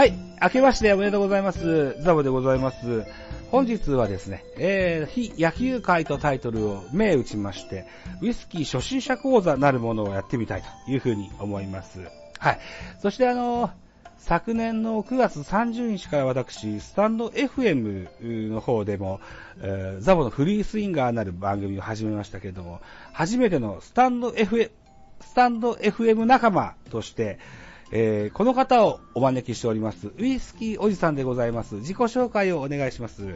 はい。明けましておめでとうございます。ザボでございます。本日はですね、えー、非野球会とタイトルを銘打ちまして、ウイスキー初心者講座なるものをやってみたいというふうに思います。はい。そしてあの、昨年の9月30日から私、スタンド FM の方でも、えーザボのフリースインガーなる番組を始めましたけれども、初めてのスタンド FM、スタンド FM 仲間として、えーこの方をお招きしております。ウイスキーおじさんでございます。自己紹介をお願いします。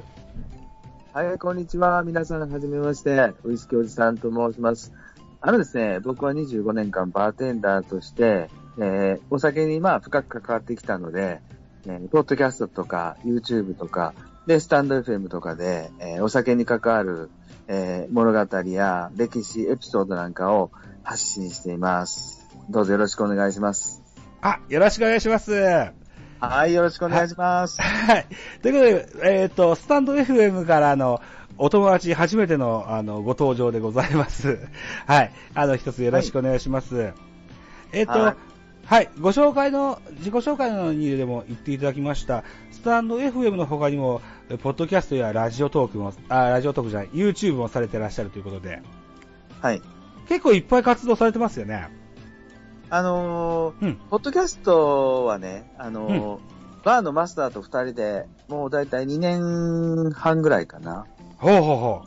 はい、こんにちは。皆さん、はじめまして。ウイスキーおじさんと申します。あのですね、僕は25年間バーテンダーとして、えーお酒にまあ深く関わってきたので、えーポッドキャストとか YouTube とか、で、スタンド FM とかで、えーお酒に関わる、えー物語や歴史、エピソードなんかを発信しています。どうぞよろしくお願いします。あ、よろしくお願いします。ははい、よろしくお願いします。い。ということで、えっ、と、スタンド FM からのお友達初めてのあのご登場でございます。はい。あの、一つよろしくお願いします。えっ、と、ははいい。ご紹介の、自己紹介のにでも言っていただきました、スタンド FM の他にも、えポッドキャストやラジオトークも、あ、ラジオトークじゃない、YouTube もされてらっしゃるということで、はい。結構いっぱい活動されてますよね。あのーうん。ポッドキャストはね、あのーバーのマスターと二人で、もうだいたい2年半ぐらいかな。ほうほうほ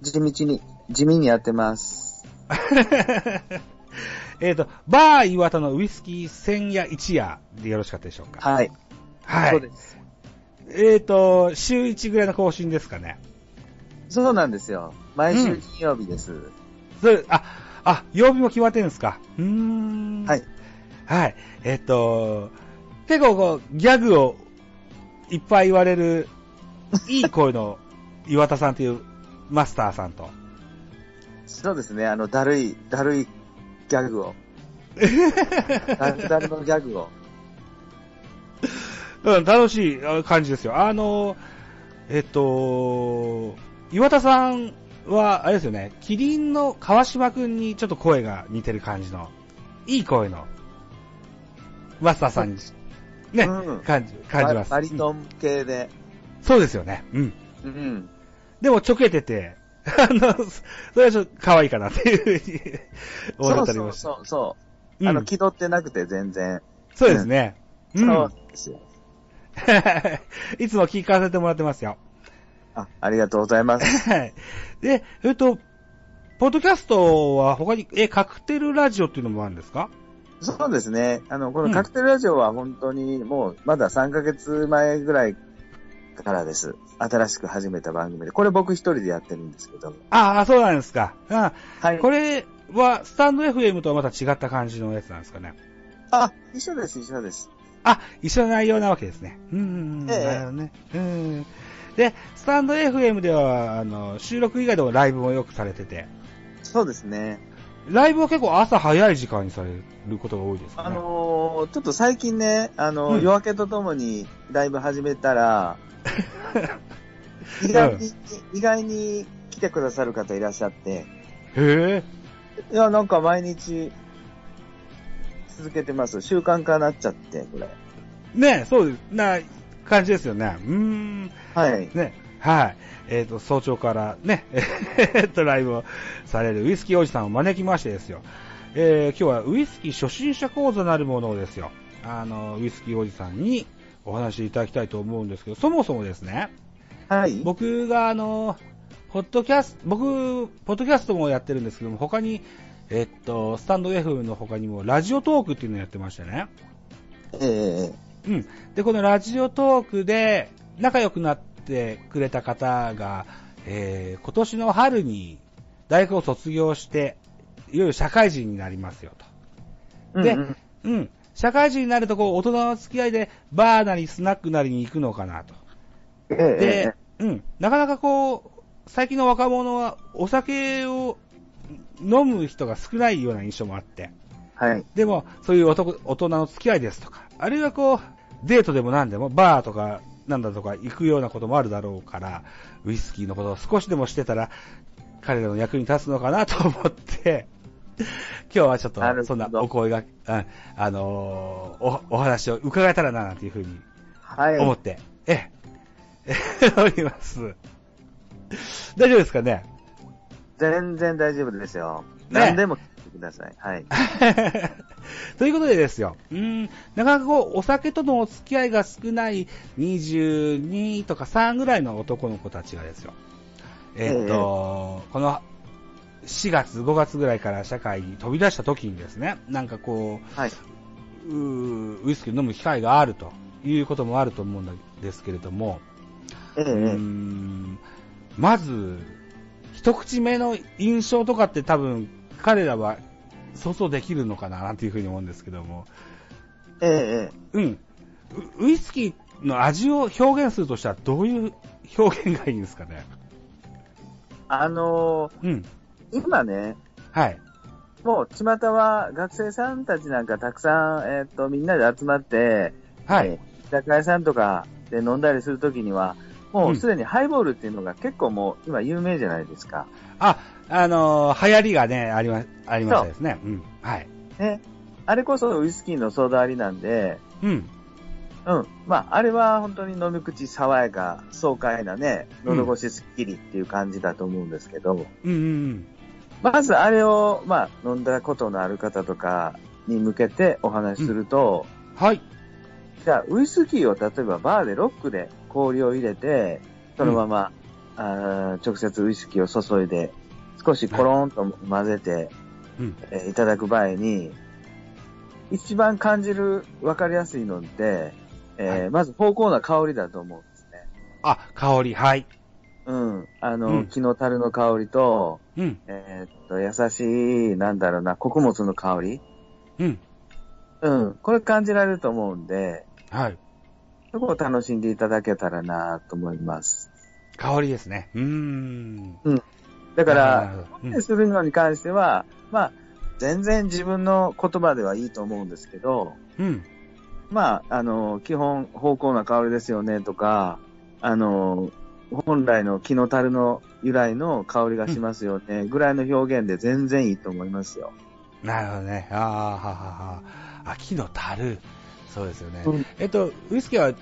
う。地道に、地味にやってます。えっと、バー岩田のウイスキー千夜一夜でよろしかったでしょうか？はい。はい。そうです。えっ、と、週1ぐらいの更新ですかね？そうなんですよ。毎週金曜日です。それ、あ、あ、曜日も決まってるんですか？うーん。はい。はい。えっ、と、結構こう、ギャグをいっぱい言われる、いい声の岩田さんというマスターさんと。そうですね。あの、だるい、だるいギャグを。だるだるのギャグを。うん、楽しいあ感じですよ。あの、えっと、岩田さんは、あれですよね、キリンの川島くんにちょっと声が似てる感じの、いい声の、マスターさんに、ね、うん感じ、感じます。バリうんトン系で。そうですよね。うん。うん。でも、ちょけてて、あの、それはちょっと可愛いかなっていうふうに 思ったりました。そうそうそう。うんあの、気取ってなくて全然。そうですね。うん。そうですよ。いつも聞かせてもらってますよ。あ、ありがとうございます。はい。で、えっと、ポッドキャストは他に、え、カクテルラジオっていうのもあるんですか？そうですね。あの、こうんのカクテルラジオは本当にもう、まだ3ヶ月前ぐらいからです。新しく始めた番組で。これ僕一人でやってるんですけど。ああ、そうなんですか。あはい。これは、スタンド FM とはまた違った感じのやつなんですかね。あ、一緒です、一緒です。あ、一緒の内容なわけですね。うん。ええなるほどね。うん。で、スタンド FM では、あの、収録以外でもライブもよくされてて、そうですね。ライブは結構朝早い時間にされることが多いですかね。あのーちょっと最近ね、あのーうん夜明けとともにライブ始めたら、意外に、意外に来てくださる方いらっしゃって、へえ。いや、なんか毎日続けてます。習慣化なっちゃって、これ。ねそうです。な感じですよね。うーん。はい。ね、はい。えっ、と、早朝からね、えっと、ライブをされるウイスキーおじさんを招きましてですよ。えー、今日はウイスキー初心者講座なるものをですよ。あの、ウイスキーおじさんにお話しいただきたいと思うんですけど、そもそもですね、はい。僕があの、ポッドキャスト、僕、ポッドキャストもやってるんですけども、他に、えっと、スタンド F の他にも、ラジオトークっていうのをやってましてね。ええうん。で、このラジオトークで仲良くなってくれた方が、えー、今年の春に大学を卒業して、いよいよ社会人になりますよと。でうんうんうん。社会人になるとこう、大人の付き合いでバーなりスナックなりに行くのかなと。ええで、うん。なかなかこう、最近の若者はお酒を飲む人が少ないような印象もあって。はい。でも、そういう男大人の付き合いですとか、あるいはこう、デートでも何でも、バーとか、なんだとか行くようなこともあるだろうから、ウイスキーのことを少しでもしてたら、彼らの役に立つのかなと思って、今日はちょっとそんなお声が、うんあのーお、お話を伺えたらな、なんていうふうにはい。思って、ええ、おります。大丈夫ですかね？全然大丈夫ですよ。ね何でも聞いてください。はい。ということでですよ、うーん、なかなかこう、お酒とのお付き合いが少ない22とか3ぐらいの男の子たちがですよ、えーっと、この4月、5月ぐらいから社会に飛び出した時にですね、なんかこはい。う、ウイスキーを飲む機会があるということもあると思うんですけれども、ええうーんまず、一口目の印象とかって多分彼らは想像できるのかななんていうふうに思うんですけども、ええええうん。ウウイスキーの味を表現するとしたらどういう表現がいいんですかね？あのうん。ー今ね、はい。もう、巷は学生さんたちなんかたくさん、えっ、と、みんなで集まって、はい。えー居酒屋さんとかで飲んだりするときには、もうすでにハイボールっていうのが結構もう今有名じゃないですか。あ、あのー流行りがね、ありま、ありましたですね。うん。はい。ね。あれこそウイスキーのソーダ割りなんで、うん。うん。まあ、あれは本当に飲み口爽やか、爽快なね、喉越しすっきりっていう感じだと思うんですけど、うんうんうん。まずあれを、まあ、飲んだことのある方とかに向けてお話しすると、はい。じゃあ、ウイスキーを例えばバーでロックで氷を入れて、そのまま、あー直接ウイスキーを注いで、少しコロンと混ぜて、うん。えーいただく場合に、一番感じる、わかりやすいのって、えーはいまず芳香な香りだと思うんですね。あ、香り、はい。うん。あの、うん木の樽の香りと、うん。えーっと、優しい、なんだろうな、穀物の香り。うん。うん。これ感じられると思うんで、はい。そこを楽しんでいただけたらなと思います。香りですね。うーん。だかなら、するのに関しては、まあ、全然自分の言葉ではいいと思うんですけど、うん。まあ、あの、基本、芳香な香りですよねとか、あの、本来の木の樽の由来の香りがしますよね、ぐらいの表現で全然いいと思いますよ。なるほどね。ああ、ははは。秋の樽。そうですよね。うんえっと、ウイスキーは、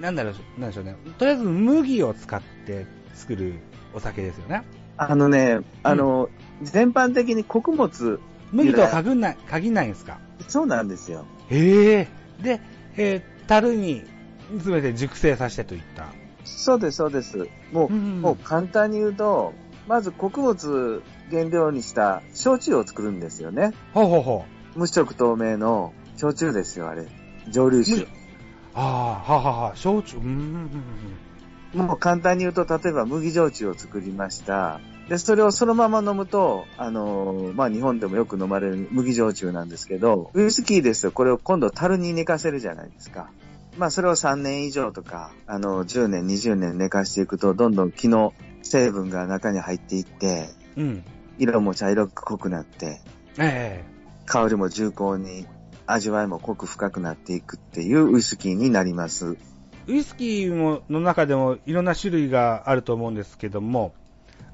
なんだろう、なんでしょうね。とりあえず麦を使って作るお酒ですよね。あのね、あの、全般的に穀物、麦とは限んない、限んないんですか？そうなんですよ。へえ。で、えー樽に煮詰めて熟成させてといった。そうです、そうです。もう、うんもう簡単に言うと、まず穀物原料にした焼酎を作るんですよね。ほうほうほう。無色透明の焼酎ですよ、あれ。蒸留酒。ああ、ははは。焼酎。うーん。もう簡単に言うと、例えば麦焼酎を作りました。で、それをそのまま飲むと、あのーまあ、日本でもよく飲まれる麦焼酎なんですけど、ウイスキーですとこれを今度樽に寝かせるじゃないですか。まあ、それを3年以上とか、あの、10年、20年寝かしていくと、どんどん木の成分が中に入っていって、うん。色も茶色く濃くなって、え香りも重厚に、味わいも濃く深くなっていくっていうウイスキーになります。えウイスキーもの中でもいろんな種類があると思うんですけども、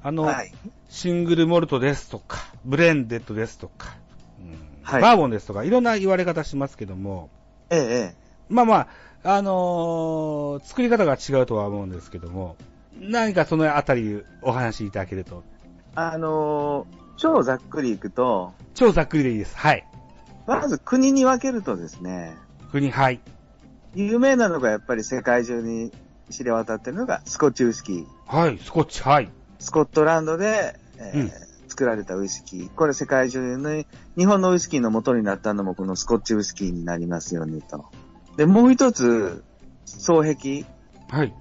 あの、はい。シングルモルトですとか、ブレンデッドですとか、うんはいバーボンですとか、いろんな言われ方しますけども、ええ、ええ。まあまあ、あのー作り方が違うとは思うんですけども、何かそのあたりお話しいただけると、あのー超ざっくりいくと、超ざっくりでいいです。はい。まず国に分けるとですね、国、はい。有名なのがやっぱり世界中に知れ渡ってるのがスコッチウイスキー。はい、スコッチ、はい。スコットランドで、えーうん作られたウイスキー。これ世界中に、日本のウイスキーの元になったのもこのスコッチウイスキーになりますよねと。で、もう一つ、双璧はい。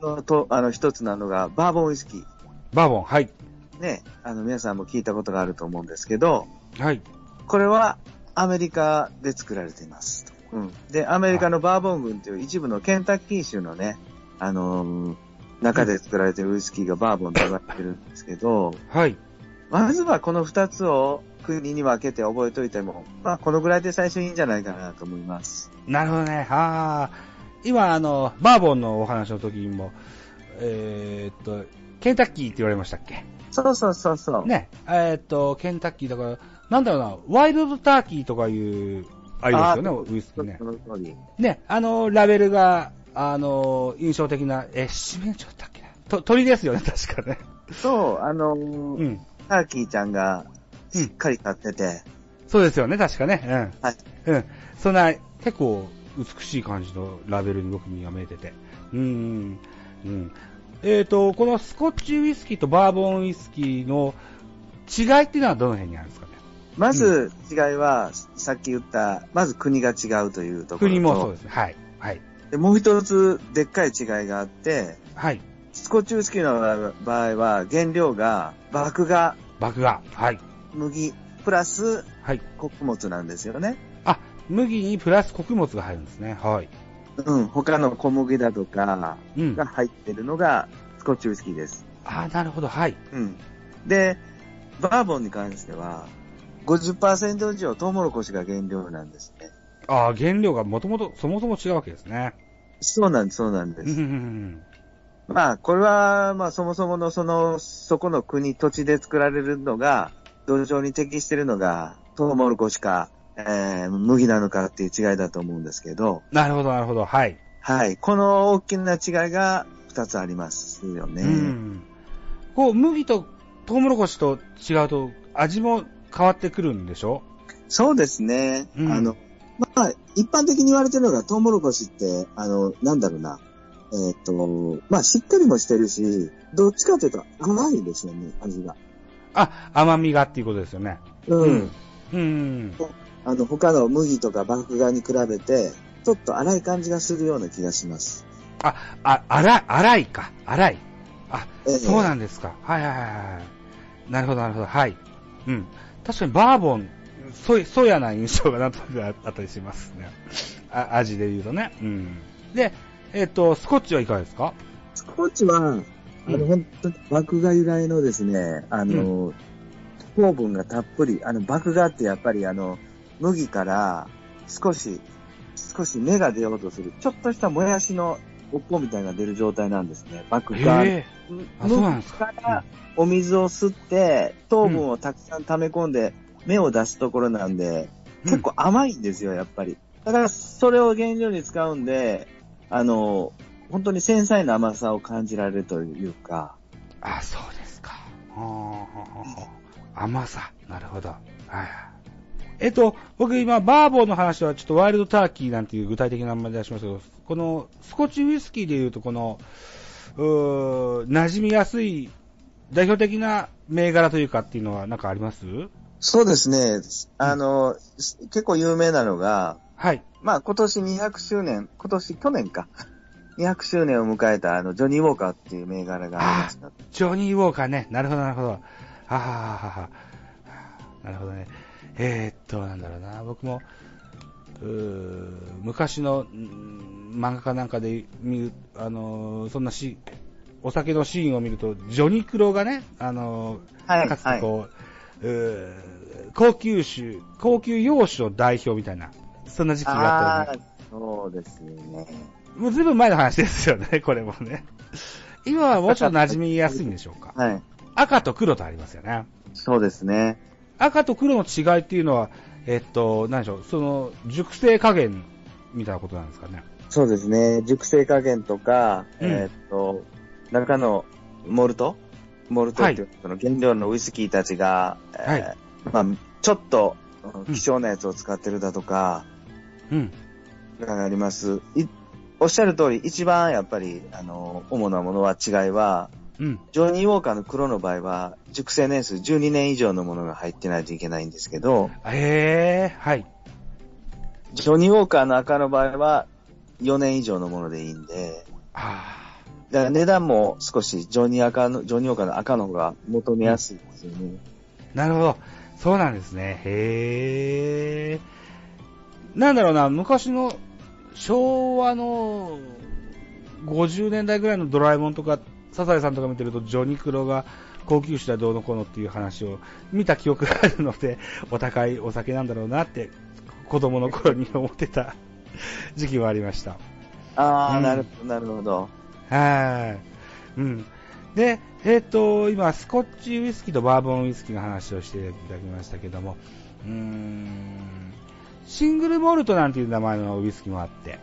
のと、あの一つなのがバーボンウイスキー。バーボン、はい。ね、あの皆さんも聞いたことがあると思うんですけど、はい。これはアメリカで作られています。うん。で、アメリカのバーボン郡という一部のケンタッキー州のね、あのー中で作られているウイスキーがバーボンと言われてるんですけど、はい。まずはこの二つを国に分けて覚えておいても、まあこのぐらいで最初いいんじゃないかなと思います。なるほどね。ああ。今、あの、バーボンのお話の時にも、えーっと、ケンタッキーって言われましたっけ？そうそうそうそう。ね。えーっと、ケンタッキーだから、なんだろうな、ワイルドターキーとかいう、ありますよね、ウイスキーねそ。の通り。ね、あの、ラベルが、あの、印象的な、え、七面鳥だっけなと鳥ですよね、確かね。そう、あのーうん。ターキーちゃんがしっかり立ってて、そうですよね、確かね。はい。うん。うん。そんな、結構、美しい感じのラベルに僕には見えてて。うん。うん。えっ、と、このスコッチウイスキーとバーボンウイスキーの違いっていうのはどの辺にあるんですか？ねまず違いは、さっき言った、まず国が違うというところと。国もそうですね。はい。はい。でもう一つ、でっかい違いがあって、はい。スコッチウイスキーの場合は、原料が、麦芽、麦芽。はい。麦、プラスはい。穀物なんですよね。あ、麦にプラス穀物が入るんですね。はい。うん、他の小麦だとかうんが。入ってるのが、スコッチウイスキーです。あなるほど。はい。うん。で、バーボンに関しては、50%以上トウモロコシが原料なんですね。あ原料がもともと、そもそも違うわけですね。そうなんです、そうなんでうんうんうす。んまあ、これは、まあ、そもそものその、そこの国、土地で作られるのが、土壌に適してるのが、トウモロコシか、えー、麦なのかっていう違いだと思うんですけど、なるほど、なるほど。はい。はい。この大きな違いが2つありますよね。うん。こう、麦とトウモロコシと違うと、味も変わってくるんでしょ？そうですね。うんあの、まあ、一般的に言われてるのが、トウモロコシって、あの、なんだろうな。えっ、と、まあ、しっかりもしてるし、どっちかというと甘いですよね、味が。あ、甘みがっていうことですよね。うん。うん。あの、他の麦とか麦芽に比べて、ちょっと粗い感じがするような気がします。あ、あ、粗い、粗いか。粗い。あ、ええそうなんですか。はいはいはいはい。なるほど、なるほど。はい。うん。確かにバーボン、そ、そやな印象がなんとなくあったりしますね。あ味で言うとね。うん。で、えっ、と、スコッチはいかがですか？スコッチは、あうの、ん本当に麦芽由来のですね、あの、糖分がたっぷり、あの、麦芽ってやっぱりあの、麦から少し、少し芽が出ようとする、ちょっとしたもやしのおっこみたいな出る状態なんですね。麦へ芽。え。あそうなんですか麦からお水を吸って、糖分をたくさん溜め込んで、芽を出すところなんで、結構甘いんですよ、やっぱり。だから、それを原料に使うんで、あの、本当に繊細な甘さを感じられるというか、あ、そうですか。甘さ。なるほど。はいはい。えっと、僕今、バーボンの話はちょっとワイルドターキーなんていう具体的な名前出しましたけど、このスコッチウイスキーでいうと、この、うー馴染みやすい代表的な銘柄というかっていうのはなんかあります？そうですね。あの、結構有名なのが、はい。まあ今年200周年、今年、去年か。200周年を迎えたあの、ジョニー・ウォーカーっていう銘柄がありました。ジョニー・ウォーカーね。なるほど、なるほど。ははははは。なるほどね。えー、っと、なんだろうな。僕も、昔のうん漫画かなんかで見る、あのーそんなし、お酒のシーンを見ると、ジョニクロがね、あのーはいかつてこう、うー高級酒、高級洋酒の代表みたいな、そんな時期があったよね。そうですね。もうずいぶん前の話ですよね、これもね。今はもうちょっと馴染みやすいんでしょうか。はい。赤と黒とありますよね。そうですね。赤と黒の違いっていうのは、えっと、何でしょう、その、熟成加減みたいなことなんですかね。そうですね。熟成加減とか、うんえーっと、中のモルト？モルトっていう、その原料のウイスキーたちが、えーまあ、ちょっとうん希少なやつを使ってるだとか、うん。があります。いおっしゃる通り、一番やっぱり、あの、主なものは違いは、うん。ジョニー・ウォーカーの黒の場合は、熟成年数12年以上のものが入ってないといけないんですけど、へえ、はい。ジョニー・ウォーカーの赤の場合は、4年以上のものでいいんで、あだから値段も少しジョニー赤の、ジョニー・ウォーカーの赤の方が求めやすいですよね。あ、なるほど。そうなんですね。へえ。なんだろうな、昔の昭和の50年代ぐらいのドラえもんとか、サザエさんとか見てると、ジョニクロが高級酒だどうのこうのっていう話を見た記憶があるので、お高いお酒なんだろうなって、子供の頃に思ってた時期はありました。ああ、うんなるほど、なるほど。はい。うん。で、えっ、と、今、スコッチウイスキーとバーボンウイスキーの話をしていただきましたけども、うーん、シングルモルトなんていう名前のウイスキーもあって、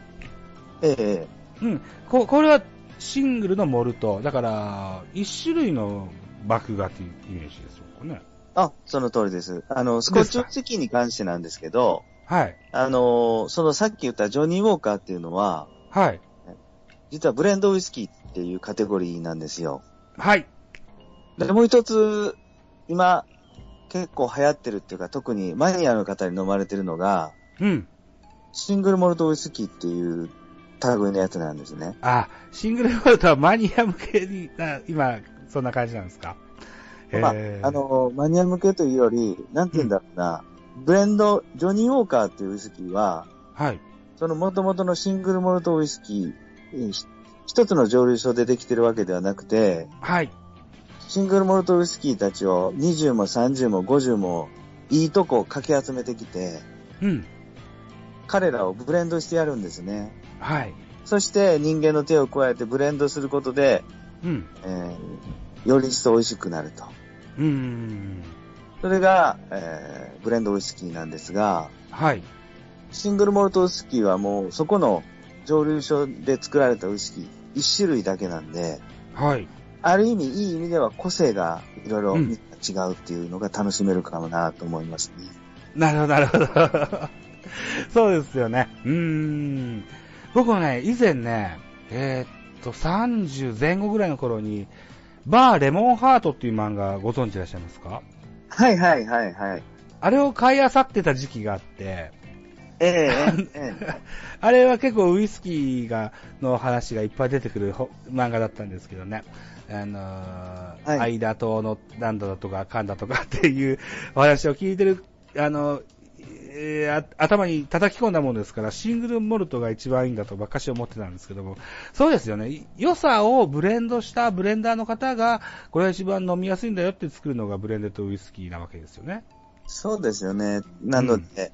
ええうん、ここれはシングルのモルト、だから、一種類の麦芽というイメージですよね。あ、その通りです。あの、スコッチウイスキーに関してなんですけど、はい。あの、そのさっき言ったジョニー・ウォーカーっていうのは、はい。実はブレンドウイスキーっていうカテゴリーなんですよ。はい。で、もう一つ、今、結構流行ってるっていうか、特にマニアの方に飲まれてるのが、うん。シングルモルトウイスキーっていう類のやつなんですね。あ、シングルモルトはマニア向けに、な今、そんな感じなんですか？まあへ、ーあの、マニア向けというより、なんて言うんだろうな、ブレンド、ジョニー・ウォーカーっていうウイスキーは、はい。その元々のシングルモルトウイスキー、一つの蒸留所でできてるわけではなくて、はい。シングルモルトウイスキーたちを20も30も50もいいとこかき集めてきて、うん。彼らをブレンドしてやるんですね。はい。そして人間の手を加えてブレンドすることで、うん。えーより一層美味しくなると。うーん。それが、えーブレンドウイスキーなんですが、はい。シングルモルトウイスキーはもうそこの蒸留所で作られたウイスキー一種類だけなんで、はい。ある意味いい意味では個性がいろいろうん違うっていうのが楽しめるかもなと思いますね。なるほど、なるほど。そうですよね。うーん。僕もね、以前ね、えーっと、30前後ぐらいの頃に、バーレモンハートっていう漫画ご存知いらっしゃいますか？はいはいはいはい。あれを買い漁ってた時期があって、えええええ あれは結構ウイスキーが、の話がいっぱい出てくるほ漫画だったんですけどね。あのー、はい間島のなんだとかかんだとかっていうお話を聞いてる、あの、えーあ頭に叩き込んだものですから、シングルモルトが一番いいんだとばっかし思ってたんですけども、そうですよね。良さをブレンドしたブレンダーの方が、これが一番飲みやすいんだよって作るのがブレンデッドウイスキーなわけですよね。そうですよね。なので、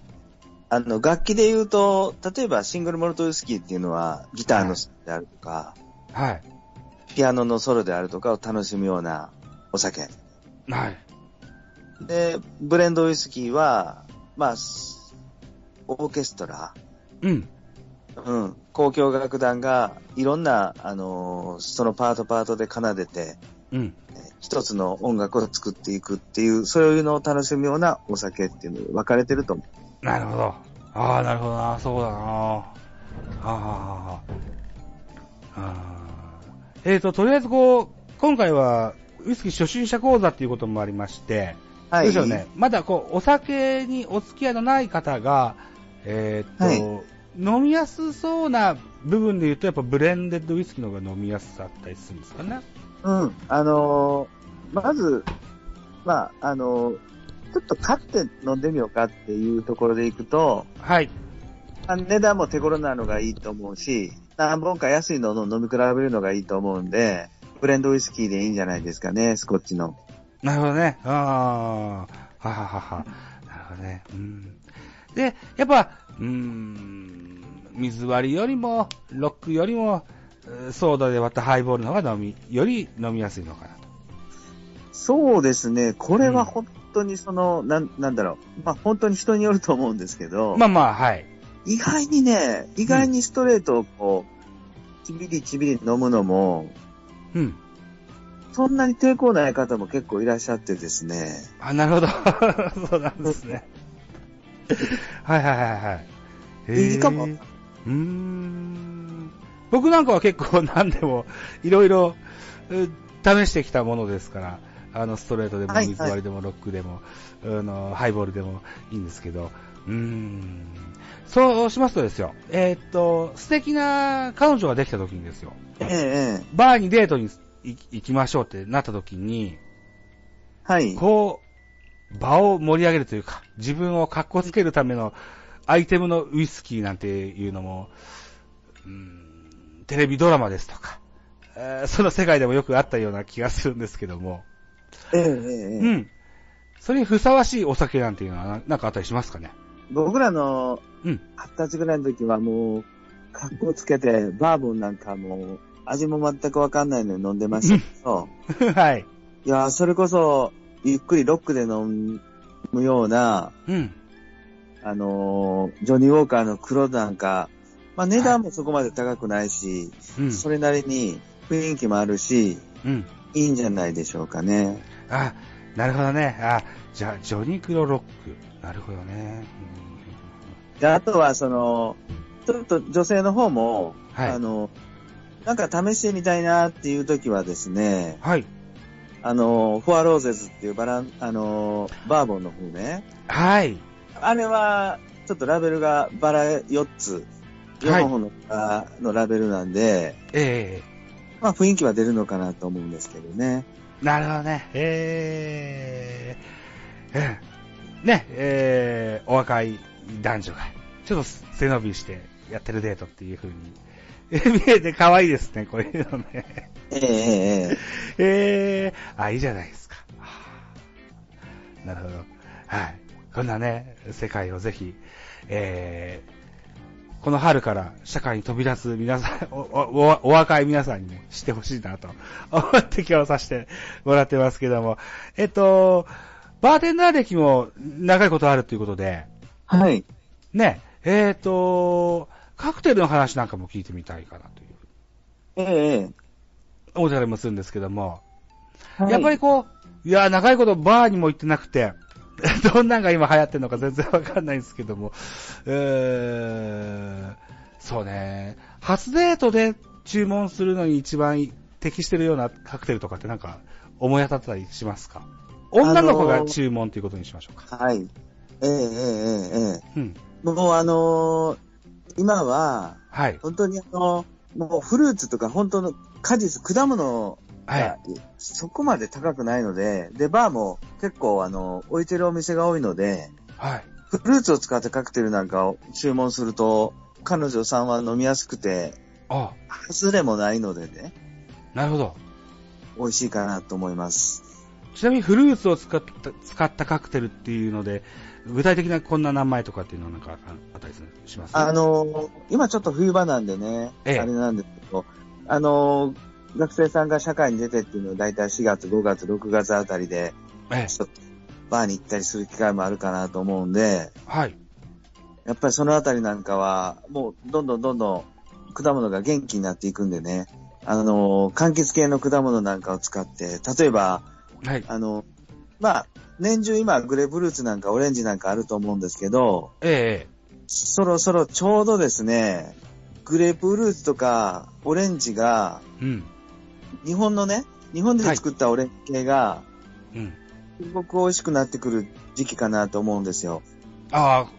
あの、楽器で言うと、例えばシングルモルトウイスキーっていうのは、ギターのソロであるとか、はい。ピアノのソロであるとかを楽しむようなお酒。はい。で、ブレンドウイスキーは、まあ、すオーケストラ、うん。うん、交響楽団がいろんな、あのーそのパートパートで奏でて、うん。えー一つの音楽を作っていくっていう、そういうのを楽しむようなお酒っていうのに分かれてると思う。なるほど。ああ、なるほどな。そうだな。ああ。あーえっ、と、とりあえずこう、今回は、ウイスキー初心者講座っていうこともありまして、はどうでしょうね。まだこう、お酒にお付き合いのない方が、えっ、と、はい飲みやすそうな部分で言うと、やっぱブレンデッドウイスキーの方が飲みやすかったりするんですかね。うん。あのーまず、まあ、あのーちょっと買って飲んでみようかっていうところでいくと、はい。あ値段も手頃なのがいいと思うし、何本か安いのを飲み比べるのがいいと思うんで、ブレンドウイスキーでいいんじゃないですかね、スコッチの。なるほどね。ああ、はははは。なるほどね。うん。で、やっぱ、うーん、水割りよりも、ロックよりも、ソーダで割ったハイボールの方が飲み、より飲みやすいのかなと。そうですね、これは本当にその、なん、なんだろう。まあ本当に人によると思うんですけど、まあまあ、はい。意外にね、意外にストレートをこう、ちびりちびり飲むのも、うん。そんなに抵抗ない方も結構いらっしゃってですね。あ、なるほど。そうなんですね。はいはいはいはい。へーいいかもうーん。僕なんかは結構何でも、いろいろ、う試してきたものですから、あの、ストレートでも、はい水割りでも、ロックでも、あの、ハイボールでもいいんですけど、うーん。そうしますとですよ、えーっと、素敵な彼女ができた時にですよ、ええええバーにデートに行行きましょうってなった時に、はい。こう、場を盛り上げるというか、自分を格好つけるためのアイテムのウイスキーなんていうのも、うん、テレビドラマですとか、えーその世界でもよくあったような気がするんですけども、ええええええうん。それにふさわしいお酒なんていうのはななんかあったりしますかね？僕らのうん。二十歳ぐらいの時はもう、格好つけて、バーボンなんかもう、味も全くわかんないのに飲んでましたけど、はい。いや、それこそ、ゆっくりロックで飲むような、うん。あのージョニーウォーカーの黒なんか、まあ値段もそこまで高くないし、うん。それなりに雰囲気もあるし、うん。いいんじゃないでしょうかね。あ、なるほどね。あ、じゃあ、ジョニクロロック。なるほどね。で、あとはその、ちょっと女性の方も、はいあの、なんか試してみたいなっていう時はですね、はい。あの、フォアローゼズっていうバラン、あの、バーボンの方ね。はい。あれは、ちょっとラベルがバラ4つ、はい4本の,、のラベルなんで、えまあ雰囲気は出るのかなと思うんですけどね。えなるほどね。えー、ええね、えー、お若い男女が、ちょっと背伸びしてやってるデートっていう風に、え見えて可愛いですね、こういうのね。ええええええー、あ、いいじゃないですか。はあなるほど。はい。こんなね、世界をぜひ、えー、この春から社会に飛び出す皆さん、お、お、お若い皆さんにもしてほしいなと思って今日させてもらってますけども。えっと、バーテンダー歴も長いことあるということで、はい。ね、えっと、カクテルの話なんかも聞いてみたいかなという。ええ。え思ったりもするんですけども、えやっぱりこう、いや、長いことバーにも行ってなくて、どんなんが今流行ってるのか全然わかんないんですけども、えー、そうね、初デートで注文するのに一番適してるようなカクテルとかってなんか思い当たったりしますか？女の子が注文ということにしましょうか。はい。ええええええ。えうん。えもうあのー今は、はい。本当にあの、もうフルーツとか本当の果実、果物はいが。そこまで高くないので、で、バーも結構あの、置いてるお店が多いので、はい。フルーツを使ったカクテルなんかを注文すると、彼女さんは飲みやすくて、あ、外れもないのでね、なるほど。美味しいかなと思います。ちなみにフルーツを使った、使ったカクテルっていうので、具体的なこんな名前とかっていうのはなんかああったりします？あの、今ちょっと冬場なんでね、ええあれなんですけど、あの、学生さんが社会に出てっていうのは大体4月、5月、6月あたりで、ええ、バーに行ったりする機会もあるかなと思うんで、はい。やっぱりそのあたりなんかは、もうどんどんどんどん果物が元気になっていくんでね、あの、柑橘系の果物なんかを使って、例えば、はい。あの、まあ、年中今グレープフルーツなんかオレンジなんかあると思うんですけど、ええ、そろそろちょうどですね、グレープフルーツとかオレンジが、うん。日本のね、日本で作ったオレンジ系が、うん。すごく美味しくなってくる時期かなと思うんですよ。ああ、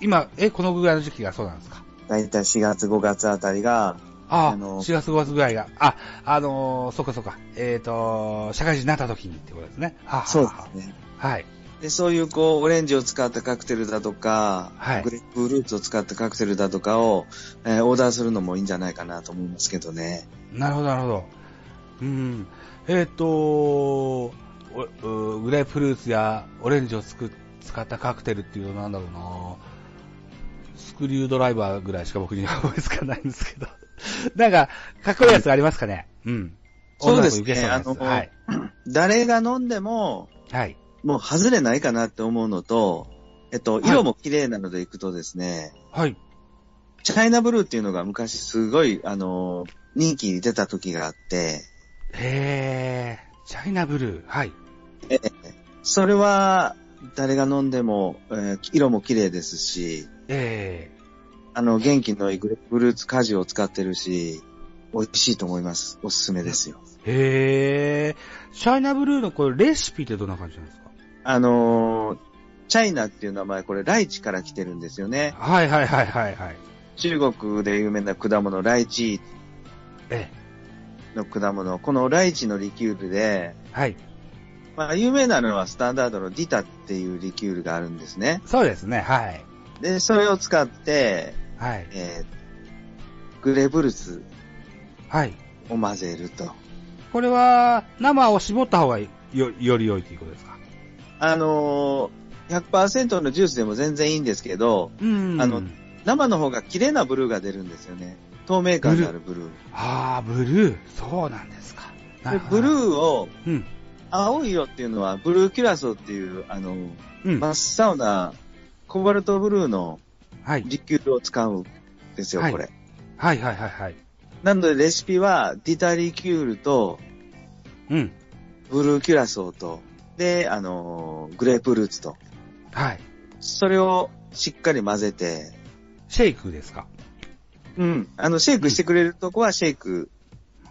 今、え、このぐらいの時期がそうなんですか？だいたい4月5月あたりが、ああ、あの4月5月ぐらいが、あ、あのー、そっかそっか、えっ、と、社会人になった時にってことですね。はあはあそうはですね。あはい。で、そういうこう、オレンジを使ったカクテルだとか、はいグレープフルーツを使ったカクテルだとかを、えーオーダーするのもいいんじゃないかなと思いますけどね。なるほど、なるほど。うん。えっ、とおうグレープフルーツやオレンジを使ったカクテルっていうのはなんだろうなスクリュードライバーぐらいしか僕には思いつかないんですけど。なんか、かっこいいやつありますかね？うん。そうですねあのはい。誰が飲んでも、はい。もう外れないかなって思うのと、えっと、はい色も綺麗なのでいくとですね、はい。チャイナブルーっていうのが昔すごい、あの、人気に出た時があって、へー、チャイナブルー。はい。それは誰が飲んでも、えー色も綺麗ですし、えあの、元気のいいグレープフルーツ果汁を使ってるし、美味しいと思います。おすすめですよ。ー、へー、チャイナブルーのこれレシピってどんな感じなんですか？あのーチャイナっていう名前、これ、ライチから来てるんですよね。はいはいはいはいはい。中国で有名な果物、ライチえの果物。このライチのリキュールで、ー、はい。まあ、有名なのはスタンダードのディタっていうリキュールがあるんですね。そうですね、はい。で、それを使って、はい。えーグレープフルーツはい。を混ぜると。これは、生を絞った方がよより良いということですか？あのー100%のジュースでも全然いいんですけど、うんあの生の方が綺麗なブルーが出るんですよね。透明感のあるブルー。ああ、ブルー。そうなんですか。ブルーを、うん。青い色っていうのは、ブルーキュラソーっていう、あの、うん。真っ青なコバルトブルーのはい。リキュールを使うんですよ、はいこれ。はいはいはいはい。なのでレシピは、ディタリキュールと、うん。ブルーキュラソーと、で、あのーグレープフルーツと。はい。それをしっかり混ぜて、シェイクですか？うん。あの、シェイクしてくれるとこはシェイク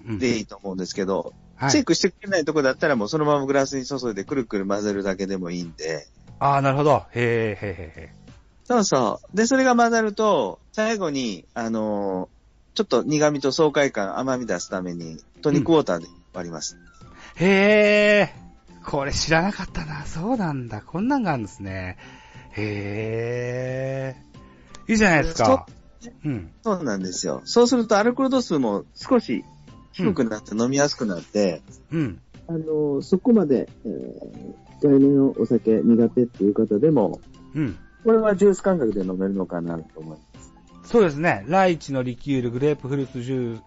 うんでいいと思うんですけど、はい。シェイクしてくれないとこだったらもうそのままグラスに注いでくるくる混ぜるだけでもいいんで。ああ、なるほど。へえ、へえ、へえ。そうそう。で、それが混ざると、最後に、あのーちょっと苦味と爽快感、甘み出すために、トニックウォーターで割ります。へえ、これ知らなかったな。そうなんだ。こんなんがあるんですね。へえ。いいじゃないですか。うん。そうなんですよ。そうするとアルコール度数も少し低くなって飲みやすくなって、うん。あの、そこまで、えー、控えめのお酒苦手っていう方でも、うん。これはジュース感覚で飲めるのかなと思います。そうですね。ライチのリキュール、グレープフルーツジュー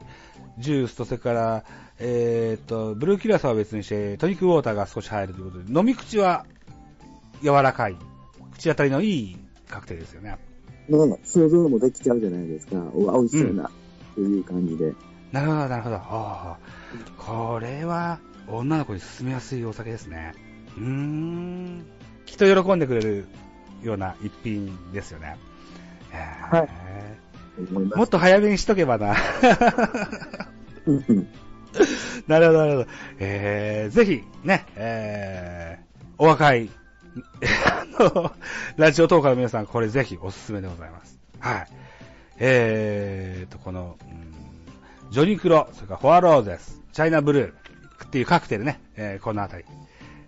ジュースと、それから、えーっと、ブルーキュラスは別にして、トニックウォーターが少し入るということで、飲み口は柔らかい、口当たりのいいカクテルですよね。ね想像もできちゃうじゃないですか。お、美味しそうな、という感じで。なるほど、なるほど。ああ、これは、女の子に勧めやすいお酒ですね。うーん。きっと喜んでくれるような一品ですよね。はいもっと早めにしとけばな。なるほど、なるほど。えー、ぜひ、ね、えー、お若い、あの、ラジオトーカーの皆さん、これぜひおすすめでございます。はい。えーと、この、うんジョニクロ、それからフォアローゼス、チャイナブルーっていうカクテルね、えーこのあたり、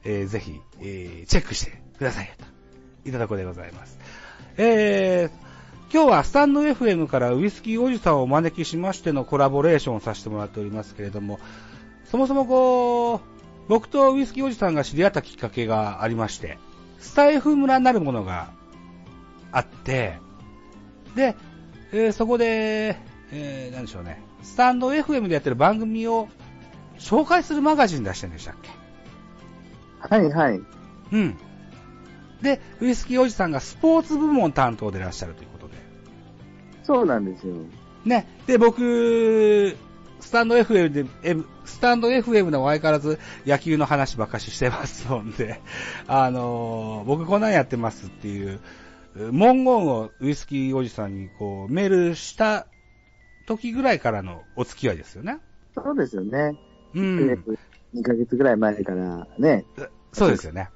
えーぜひ、えーチェックしてくださいと、いただくでございます。えー、今日はスタンド FM からウイスキーおじさんをお招きしましてのコラボレーションをさせてもらっておりますけれども、そもそもこう、僕とウイスキーおじさんが知り合ったきっかけがありまして、スタイフ村になるものがあって、で、えーそこで、えー、なんでしょうね、スタンド FM でやってる番組を紹介するマガジン出してるんでしたっけ？はいはい。うん。で、ウイスキーおじさんがスポーツ部門担当でいらっしゃるということで。そうなんですよ。ね。で、僕、スタンド FM で、えスタンド FM でも相変わらず野球の話ばっかししてますので、あのー僕こんなんやってますっていう、文言をウイスキーおじさんにこう、メールした時ぐらいからのお付き合いですよね。そうですよね。うん。2ヶ月ぐらい前からね。そうですよね。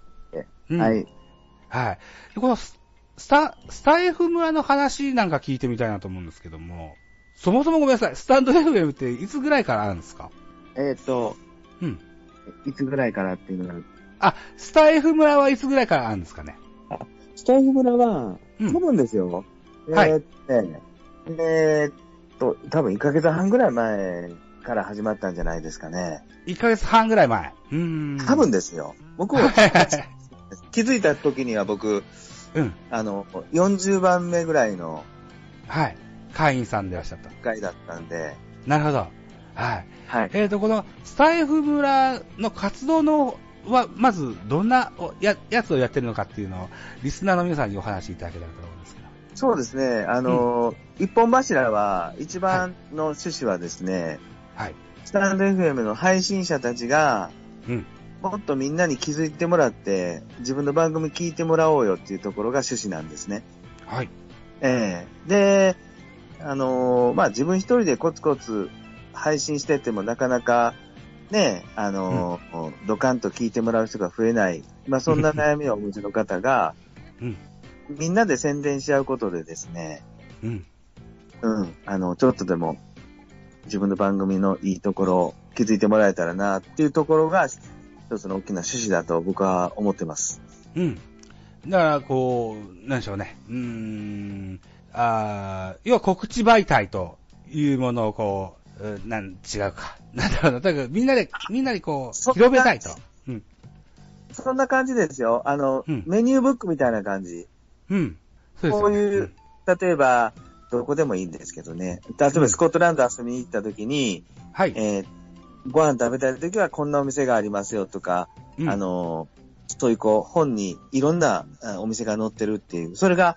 うんはい。はい。でこのススタ、スタイフ村の話なんか聞いてみたいなと思うんですけども、そもそもごめんなさい、スタンド FM っていつぐらいからあるんですか？えっ、と、うん。いつぐらいからっていうのが、あ、スタイフ村はいつぐらいからあるんですかね？スタイフ村は、うん多分ですよ。はいえーっとねえーっと、多分1ヶ月半ぐらい前から始まったんじゃないですかね。1ヶ月半ぐらい前。うーん。多分ですよ。僕は。気づいた時には僕、うん。あの、40番目ぐらいのはい。会員さんでいらっしゃった。回だったんで、なるほど。はい。はい。えっ、と、この、スタイフ村の活動の、は、まず、どんなおや、やつをやってるのかっていうのを、リスナーの皆さんにお話しいただけたらと思うんですけど。そうですね。あの、一本柱は、一番の趣旨はですね、はい。スタンド FM の配信者たちが、うん。もっとみんなに気づいてもらって、自分の番組聞いてもらおうよっていうところが趣旨なんですね。はい。ええで、あのーまあ、自分一人でコツコツ配信しててもなかなか、ね、あのードカンと聞いてもらう人が増えない。まあ、そんな悩みをお持ちの方が、うん。みんなで宣伝し合うことでですね、うん。うん、あの、ちょっとでも自分の番組のいいところを気づいてもらえたらなっていうところが、一つの大きな趣旨だと僕は思ってます。うん。だから、こう、なんでしょうね。うーん。あー要は告知媒体というものをこう、うなん、違うか。なんだろうな。だからみんなで、みんなにこう、広めたいと。うん。そんな感じですよ。あの、うんメニューブックみたいな感じ。うん。そうですこういう、例えば、どこでもいいんですけどね。例えばスコットランド遊びに行った時に、はい。えーご飯食べたい時はこんなお店がありますよとか、うんあの、そういうこう、本にいろんなあお店が載ってるっていう、それが、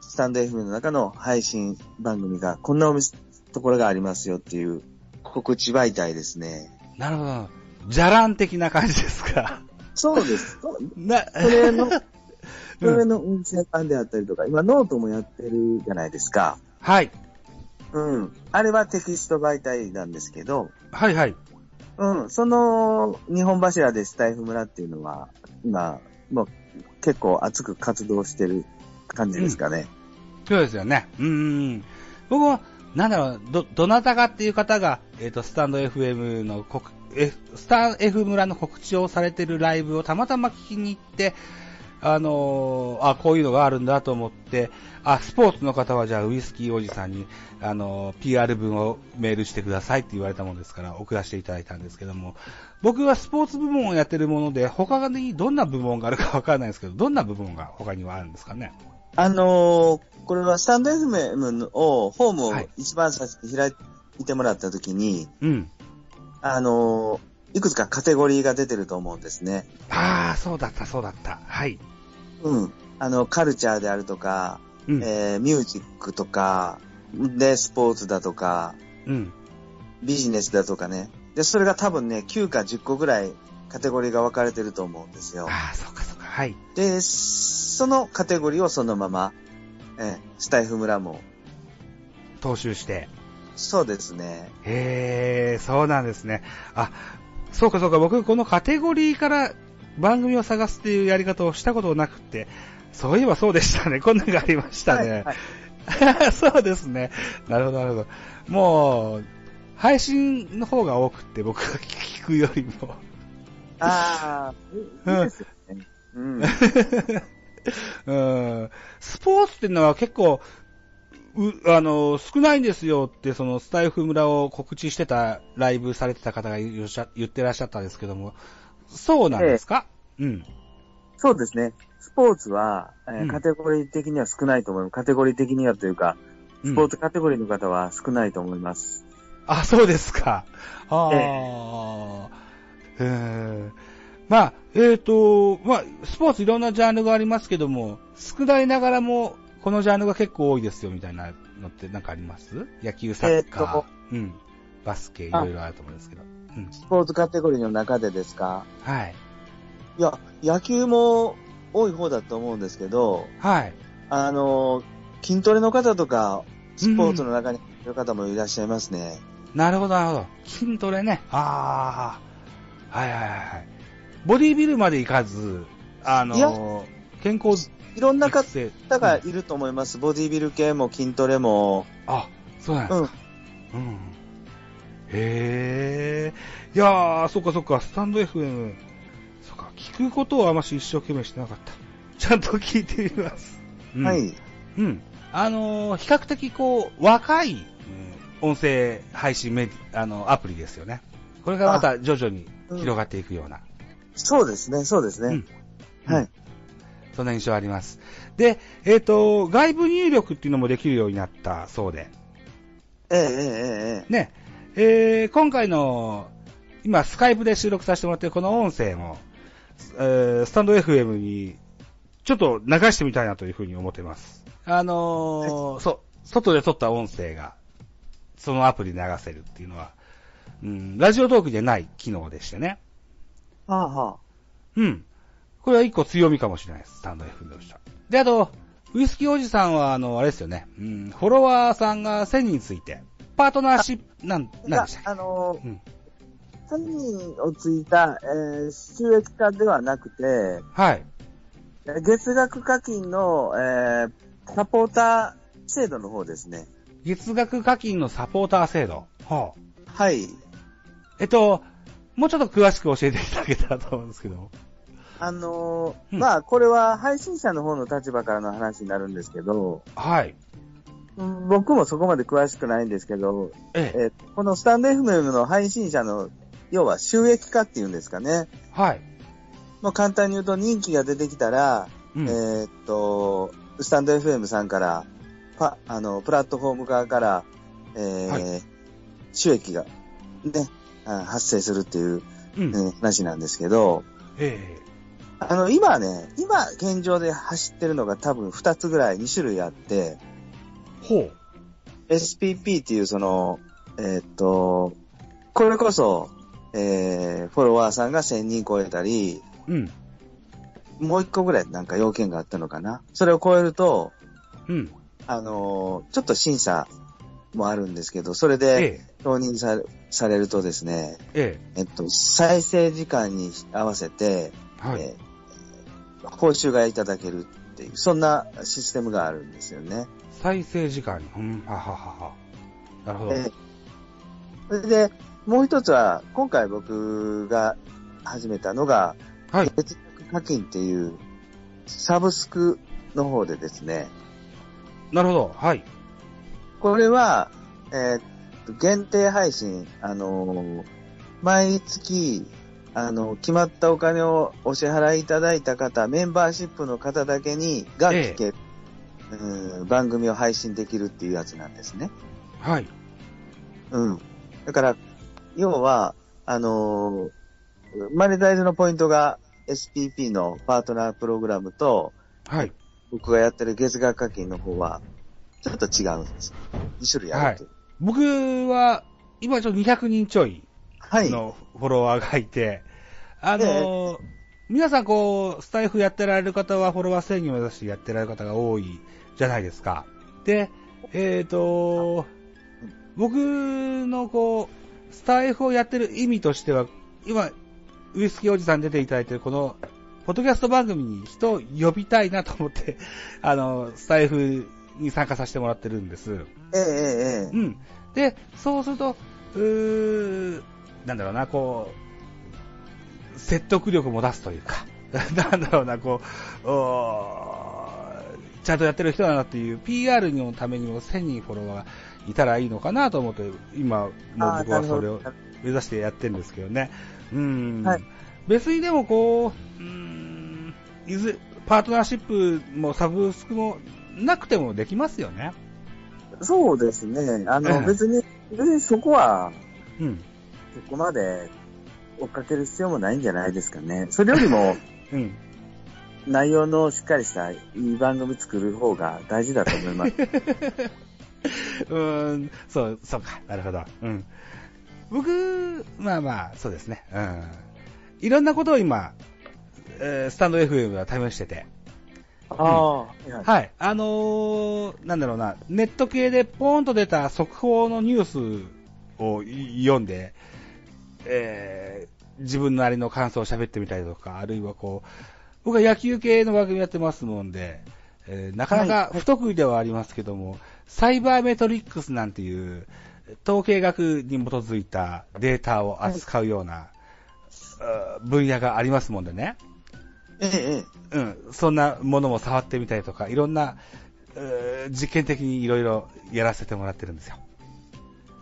スタンド FM の中の配信番組が、こんなお店、ところがありますよっていう告知媒体ですね。なるほど。じゃらん的な感じですか。そうです。そ な、れの、そ うんれの音声版であったりとか、今ノートもやってるじゃないですか。はい。うん。あれはテキスト媒体なんですけど、はいはい。うん。その、日本柱でスタイフ村っていうのは、今、もう結構熱く活動してる感じですかね。そうですよね。うんうん。僕も、なんだろう、ど、どなたかっていう方が、えっ、と、スタンド FM の告、え、スタン F 村の告知をされてるライブをたまたま聞きに行って、あのーあ、こういうのがあるんだと思って、あ、スポーツの方はじゃあウイスキーおじさんに、あのー PR 文をメールしてくださいって言われたもんですから、送らせていただいたんですけども、僕はスポーツ部門をやってるもので、他にどんな部門があるかわからないんですけど、どんな部門が他にはあるんですかね？あのーこれはスタンド FM を、ホームをはい一番最初に開いてもらった時に、うん。あのーいくつかカテゴリーが出てると思うんですね。ああ、そうだった、そうだった。はい。うん。あの、カルチャーであるとか、うん。えー、ミュージックとか、で、スポーツだとか、うん。ビジネスだとかね。で、それが多分ね、9か10個ぐらいカテゴリーが分かれてると思うんですよ。ああ、そうか、そうか。はい。で、そのカテゴリーをそのまま、えースタイフ村も、踏襲して。そうですね。へえ、そうなんですね。あ、そうか、そうか。僕、このカテゴリーから番組を探すっていうやり方をしたことなくて、そういえばそうでしたね。こんなのがありましたね。はい そうですね。なるほど、なるほど。もう、配信の方が多くって、僕が聞くよりも。ああ、いいです。うん。うんスポーツっていうのは結構、う、あの、少ないんですよって、そのスタイフ村を告知してた、ライブされてた方が言ってらっしゃったんですけども、そうなんですか、うん。そうですね。スポーツは、えーうんカテゴリー的には少ないと思います。カテゴリー的にはというか、うんスポーツカテゴリーの方は少ないと思います。あ、そうですか。ああ、ええまあ、えっ、と、まあ、スポーツいろんなジャンルがありますけども、少ないながらも、このジャンルが結構多いですよみたいなのってなんかあります？野球、サッカー、えーとうん、バスケ、いろいろあると思うんですけど。うん。スポーツカテゴリーの中でですか？はい。いや、野球も多い方だと思うんですけど、はい。あのー筋トレの方とか、スポーツの中にいる方もいらっしゃいますね。なるほど、なるほど。筋トレね。ああ。はいはいはいはい。ボディービルまで行かず、あの、健康いろんな方がいると思います。ボディビル系も筋トレも。あ、そうなんですうんか。。うん。へえ。いやー、そっかそっか、スタンド FM。そっか、聞くことはあまし一生懸命してなかった。ちゃんと聞いてみます。うん、は。い。うん。あのー比較的こう、若い、うん音声配信メディあの、アプリですよね。これがまた徐々に広がっていくような。そうですね、そうですね。うんはい。そんな印象あります。で、えっ、と、外部入力っていうのもできるようになったそうで。ええええええね、えー今回の、今、スカイプで収録させてもらってるこの音声も、えースタンド FM に、ちょっと流してみたいなというふうに思ってます。あのーそう、外で撮った音声が、そのアプリで流せるっていうのは、うん、ラジオトークじゃない機能でしてね。はあはうん。これは一個強みかもしれないです、スタンド FM としては。で、あと、ウイスキーおじさんは、あの、あれですよね、うん、フォロワーさんが1000人ついて、パートナーシップ、なん、い。なんでしたあのうんー、1000人をついた、えー収益化ではなくて、はい。月額課金の、えーサポーター制度の方ですね。月額課金のサポーター制度。はあ、はい。えっと、もうちょっと詳しく教えていただけたらと思うんですけど。あのーうんまあ、これは配信者の方の立場からの話になるんですけど、はい。うん僕もそこまで詳しくないんですけど、ええ。えーこのスタンド FM の配信者の、要は収益化っていうんですかね。はい。もう簡単に言うと人気が出てきたら、うん。えーっと、スタンド FM さんから、パ、あの、プラットフォーム側から、えーは収益が、ね、あ発生するっていう、うん。うん話なんですけど、えあの、今ね、今、現状で走ってるのが多分2つぐらい、2種類あって、えほう。SPP っていうその、えーっと、これこそ、えー、フォロワーさんが1000人超えたり、うん。もう一個ぐらいなんか要件があったのかな。それを超えると、うん。あのーちょっと審査もあるんですけど、それでえ承認されされるとですね、えええっと、再生時間に合わせて、えはい。えー報酬がいただけるっていう、そんなシステムがあるんですよね。再生時間に。うん。はははは。なるほど。えーそれで、もう一つは、今回僕が始めたのが、はい。月額課金っていう、サブスクの方でですね、なるほど。はい。これは、えーっと、限定配信、あのー毎月、あの、決まったお金をお支払いいただいた方、メンバーシップの方だけに、が聞ける、うん番組を配信できるっていうやつなんですね。はい。うん。だから、要は、あのーマネタイズのポイントが SPP のパートナープログラムと、はい。僕がやってる月額課金の方は、ちょっと違うんです。2種類あるという。僕は、今ちょっと200人ちょいはい。のフォロワーがいて、あのー皆さんこう、スタイフやってられる方はフォロワー1000人を目指してやってられる方が多いじゃないですか。で、えっ、と、僕のこう、スタイフをやってる意味としては、今、ウイスキーおじさん出ていただいてるこの、ポッドキャスト番組に人を呼びたいなと思って、あの、スタイフに参加させてもらってるんです。ええええええうん。で、そうすると、うー、なんだろうな、こう、説得力も出すというか、なんだろうな、こう、ちゃんとやってる人だなっていう PR のためにも1000人フォロワーがいたらいいのかなと思って、今、もう僕はそれを目指してやってるんですけどね。うん。はい別にでもこう、うん、いず、パートナーシップもサブスクもなくてもできますよね。そうですね。あの、うん別に、別にそこは、うん。そこまで追っかける必要もないんじゃないですかね。それよりも、うん。内容のしっかりしたいい番組作る方が大事だと思います。うーん、そう、そうか、なるほど。うん。僕、まあまあ、そうですね。うん。いろんなことを今、えースタンド FM は試してて。ああ、はいはいはい。あのーなんだろうな、ネット系でポーンと出た速報のニュースを読んで、えー自分なりの感想を喋ってみたりとか、あるいはこう、僕は野球系の番組やってますもんで、えーなかなか不得意ではありますけども、サイバーメトリックスなんていう、統計学に基づいたデータを扱うような、あー分野がありますもんでね。ええ、ええ。うん、そんなものも触ってみたりとか、いろんな、うー実験的にいろいろやらせてもらってるんですよ。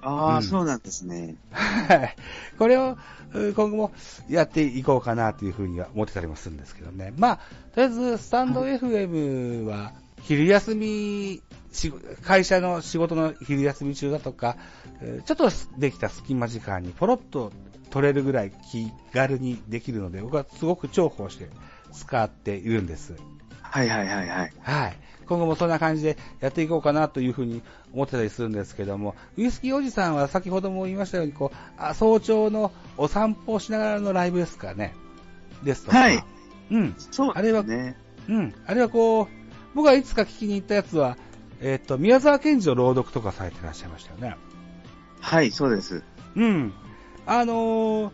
ああ、うんそうなんですね。はい。これを、う今後もやっていこうかなというふうには思ってたりもするんですけどね。まあ、とりあえず、スタンド FM は、昼休み、し会社の仕事の昼休み中だとか、えーちょっとできた隙間時間にポロッと取れるぐらい気軽にできるので、僕はすごく重宝して使っているんです。はいはいはいはい。はい。今後もそんな感じでやっていこうかなというふうに思ってたりするんですけども、ウイスキーおじさんは先ほども言いましたように、こう、あ早朝のお散歩をしながらのライブですかね。ですとか。はい。うん。そうあれはね。うん。あれはこう、僕がいつか聞きに行ったやつは、えっ、と、宮沢賢治の朗読とかされてらっしゃいましたよね。はい、そうです。うん。あのーウ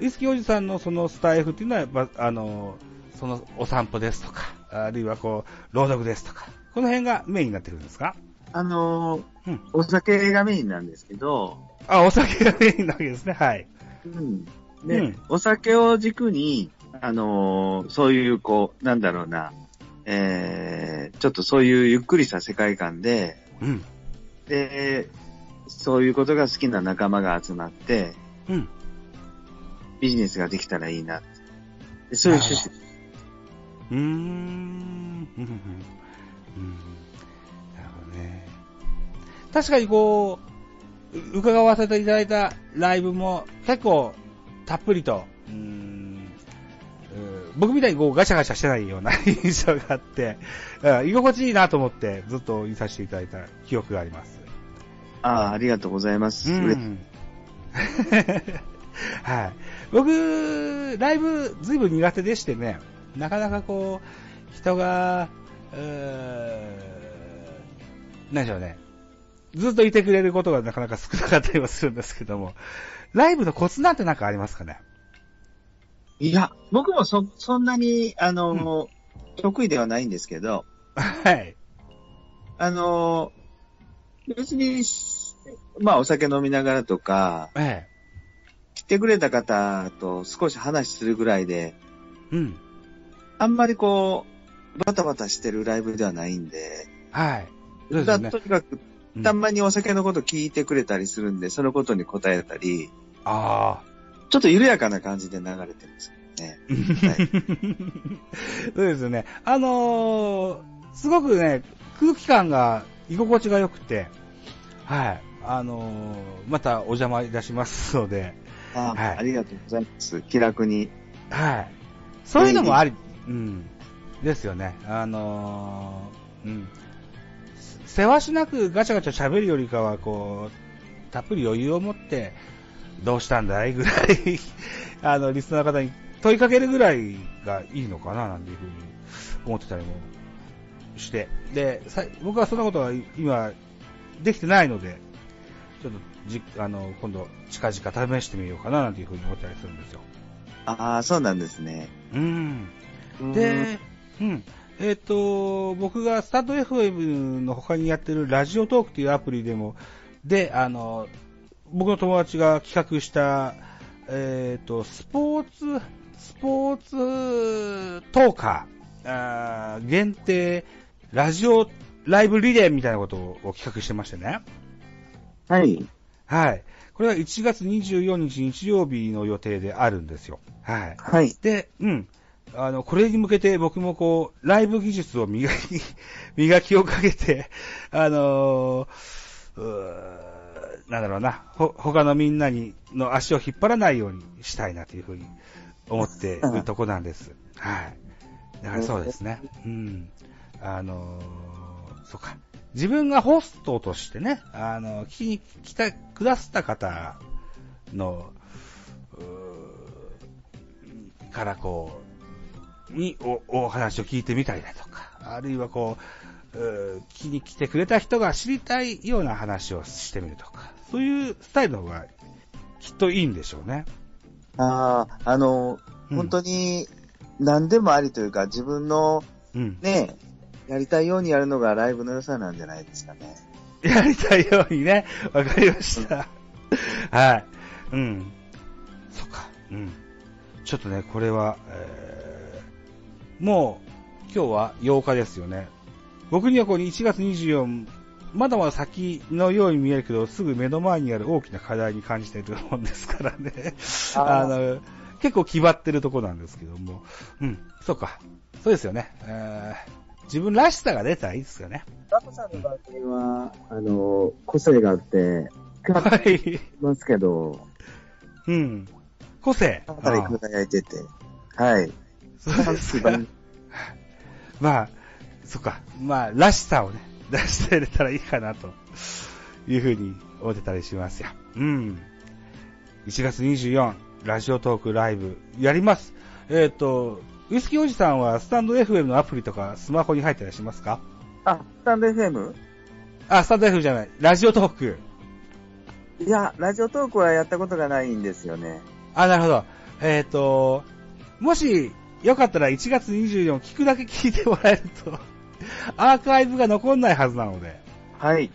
イスキーおじさんのそのスタイフっていうのは、やっぱ、あのーそのお散歩ですとか、あるいはこう、朗読ですとか、この辺がメインになってるんですか？あのーうん。お酒がメインなんですけど、あ、お酒がメインなわけですね。はい。うん。で、うんお酒を軸に、あのーそういう、こう、なんだろうな、えー、ちょっとそういうゆっくりした世界観で、うん。で、そういうことが好きな仲間が集まって、うん。ビジネスができたらいいな。でそういう趣旨。うーん。うん。うんなるほどね確かにこう、伺わせていただいたライブも結構たっぷりと、うーん僕みたいにこうガシャガシャしてないような印象があって、居心地いいなと思ってずっといさせていただいた記憶があります。ああ、ありがとうございます。うん、はい。僕、ライブずいぶん苦手でしてね、なかなかこう、人が、うー何でしょうね。ずっといてくれることがなかなか少なかったりはするんですけども、ライブのコツなんてなんかありますかね？いや、僕もそ、そんなに、あの、うん、得意ではないんですけど、はい。あの、別に、まあお酒飲みながらとか、ええ。来てくれた方と少し話するぐらいで、うん。あんまりこう、バタバタしてるライブではないんで、はい。そうですね。とにかく、たまにお酒のこと聞いてくれたりするんで、そのことに答えたり、ああ。ちょっと緩やかな感じで流れてますね。はい、そうですね。あのー、すごくね、空気感が居心地が良くて、はい。あのー、またお邪魔いたしますので、あ,、はい、ありがとうございます。気楽に。はい。そういうのもあり、うん。ですよね。あのー、うん。せわしなくガチャガチャ喋るよりかは、こう、たっぷり余裕を持って、どうしたんだいぐらい あの、リスナーの方に問いかけるぐらいがいいのかな、なんていうふうに思ってたりもして。で、僕はそんなことは今、できてないので、ちょっとじ、あの、今度、近々試してみようかな、なんていうふうに思ったりするんですよ。ああ、そうなんですね。うん。で、うん。えっ、ー、と、僕がスタンド FM の他にやってるラジオトークというアプリでも、で、あの、僕の友達が企画した、えっ、ー、と、スポーツ、スポーツトーカー、あー限定、ラジオ、ライブリレーみたいなことを企画してましてね。はい。はい。これは1月24日日曜日の予定であるんですよ。はい。はい。で、うん。あの、これに向けて僕もこう、ライブ技術を磨き、磨きをかけて、あのー、なんだろうな、ほ、他のみんなに、の足を引っ張らないようにしたいなというふうに思っているとこなんです。はい。だからそうですね。うん。あのー、そうか。自分がホストとしてね、あの、聞きに来た、くださった方の、からこう、にお、お話を聞いてみたりだとか、あるいはこう、う聞きに来てくれた人が知りたいような話をしてみるとか、そういうスタイルの方がきっといいんでしょうね。ああ、あの、うん、本当に何でもありというか、自分の、ね、うん、やりたいようにやるのがライブの良さなんじゃないですかね。やりたいようにね、わかりました。はい。うん。そっか。うん。ちょっとね、これは、えー、もう、今日は8日ですよね。僕にはこう1月24まだまだ先のように見えるけど、すぐ目の前にある大きな課題に感じているもんですからね。あ の、結構決まってるとこなんですけども。うん、そうか。そうですよね。えー、自分らしさが出たらいいですよね。ラコさんの番組は、あの、個性があって、はい。ますけど。うん。個性。かなり輝いてて。はい。そうですか。まあ、そっか。まあ、らしさをね、出してれたらいいかなというふうに思ってたりしますよ。うん。1月24、ラジオトークライブやります。えっ、ー、と、ウイスキーおじさんはスタンド FM のアプリとかスマホに入ったりしますか？あ、スタンド FM? あ、スタンド FM じゃない。ラジオトーク。いや、ラジオトークはやったことがないんですよね。あ、なるほど。えっ、ー、と、もし、よかったら1月24聞くだけ聞いてもらえるとアーカイブが残んないはずなので。はい。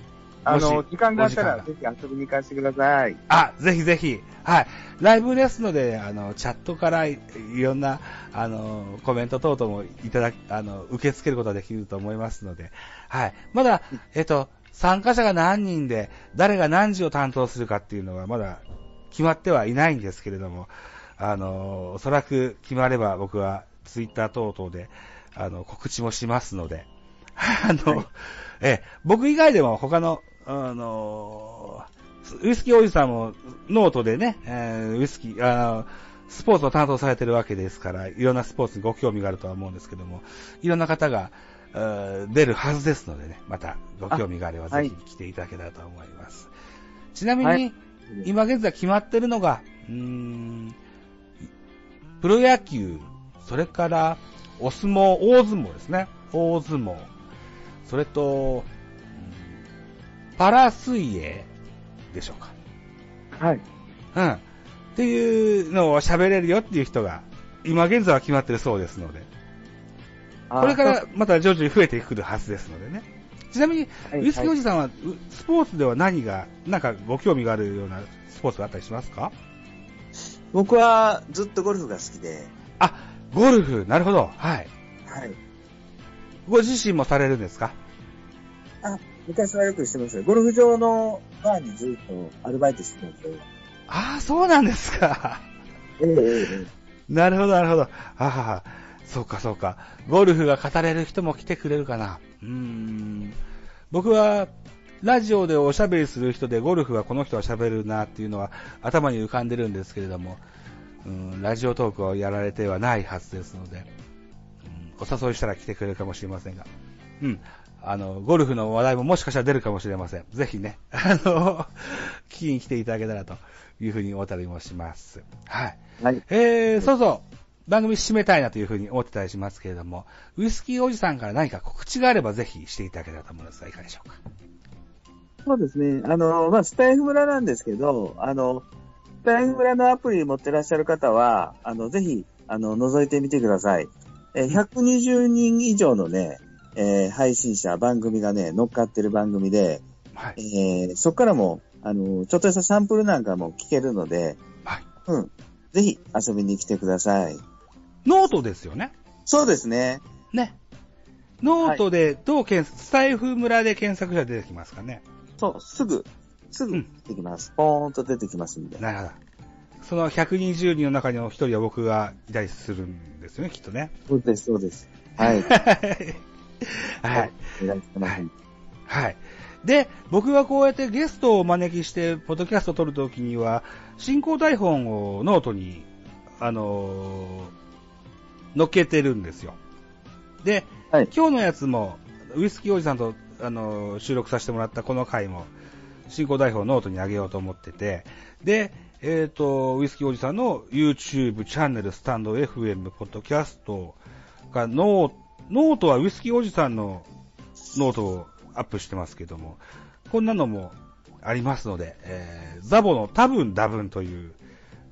あの、時間があったら、ぜひ遊びに行かせてください。あ、ぜひぜひ。はい。ライブですので、あの、チャットからいろんな、あの、コメント等々もいただき、あの、受け付けることができると思いますので、はい。まだ、えっと、参加者が何人で、誰が何時を担当するかっていうのはまだ決まってはいないんですけれども、あの、おそらく決まれば僕はツイッター等々で、あの、告知もしますので、あの、はい、えー僕以外でも他の、あのーウイスキーおじさんもノートでね、えーウイスキー、あのスポーツを担当されてるわけですから、いろんなスポーツにご興味があるとは思うんですけども、いろんな方が、えー出るはずですのでね、またご興味があればあぜひ来ていただけたらと思います。ちなみに、はい今現在決まってるのが、うーん、プロ野球、それから、お相撲、大相撲ですね。大相撲。それと、うんパラ水泳でしょうか。はい。うん。っていうのを喋れるよっていう人が、今現在は決まってるそうですので、これからまた徐々に増えてくるはずですのでね。ちなみに、はいウイスキーおじさんは、うスポーツでは何が、なんかご興味があるようなスポーツがあったりしますか？僕はずっとゴルフが好きで、あ、ゴルフ、なるほど。はい。はい。ご自身もされるんですか？あ、昔はよくしてましたよ。ゴルフ場のバーにずっとアルバイトしてたんで。ああ、そうなんですか。えええええなるほど、なるほど。ああ、そうか、そうか。ゴルフが語れる人も来てくれるかな。うーん。僕は、ラジオでおしゃべりする人で、ゴルフはこの人は喋るなっていうのは頭に浮かんでるんですけれども、うん、ラジオトークをやられてはないはずですので、うん、お誘いしたら来てくれるかもしれませんが、うん。あの、ゴルフの話題ももしかしたら出るかもしれません。ぜひね、あの、聞きに来ていただけたらというふうに思ったりもします。はい。えはい。えー、そうそう。番組締めたいなというふうに思ってたりしますけれども、ウイスキーおじさんから何か告知があればぜひしていただけたらと思うんですが、いかがでしょうか？そうですね。あの、まあ、スタイフ村なんですけど、あの、スタイフ村のアプリ持ってらっしゃる方は、あの、ぜひ、あの、覗いてみてください。えー、120人以上のね、えー配信者、番組がね、乗っかってる番組で、はい。えーそこからも、あの、ちょっとしたサンプルなんかも聞けるので、はい。うん。ぜひ遊びに来てください。ノートですよね。そうですね。ね。ノートでどう検索、スタイフ村で検索したら出てきますかね。そう、すぐ、すぐうん出てきます。ポーンと出てきますんで。なるほど。その120人の中の一人は僕がいたりするんですよね、きっとね。そうです、そうです。はい。はい。はいはい。で、僕はこうやってゲストをお招きして、ポッドキャストを撮るときには、進行台本をノートに、あのー載っけてるんですよ。で、はい今日のやつも、ウイスキーおじさんと、あのー収録させてもらったこの回も、進行台本をノートに上げようと思ってて、で、えっ、と、ウイスキーおじさんの YouTube チャンネル、スタンド FM、ポッドキャストがノーノートはウイスキーおじさんのノートをアップしてますけども、こんなのもありますので、えーザボの多分多分という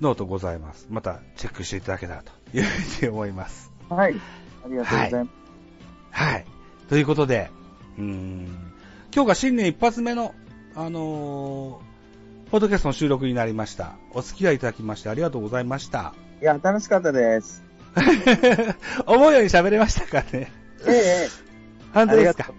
ノートございます。またチェックしていただけたらというふうに思います。はい。ありがとうございます。はい。ということで、うーん、今日が新年一発目の、あのーポッドキャストの収録になりました。お付き合いいただきましてありがとうございました。いや、楽しかったです。思うように喋れましたかねええ本当ですか？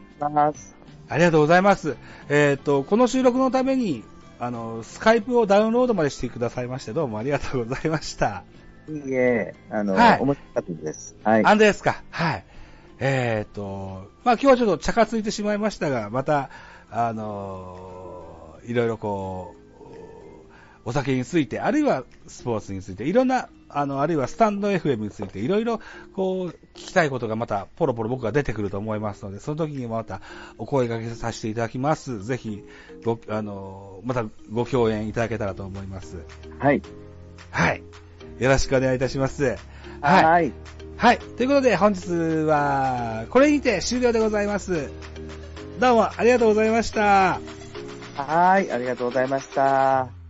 ありがとうございます。えっ、と、この収録のために、あの、スカイプをダウンロードまでしてくださいまして、どうもありがとうございました。いいえ、あの、はい面白かったです。はい。あんですか？はい。えっ、と、まあ今日はちょっと茶化ついてしまいましたが、また、あのいろいろこう、お酒について、あるいはスポーツについて、いろんな、あの、あるいはスタンド FM について、いろいろ、こう、聞きたいことがまた、ポロポロ僕が出てくると思いますので、その時にまた、お声掛けさせていただきます。ぜひ、ご、あの、また、ご共演いただけたらと思います。はい。はい。よろしくお願いいたします。はい。はい。はい。ということで、本日は、これにて終了でございます。どうもありがとうございました。はい。ありがとうございました。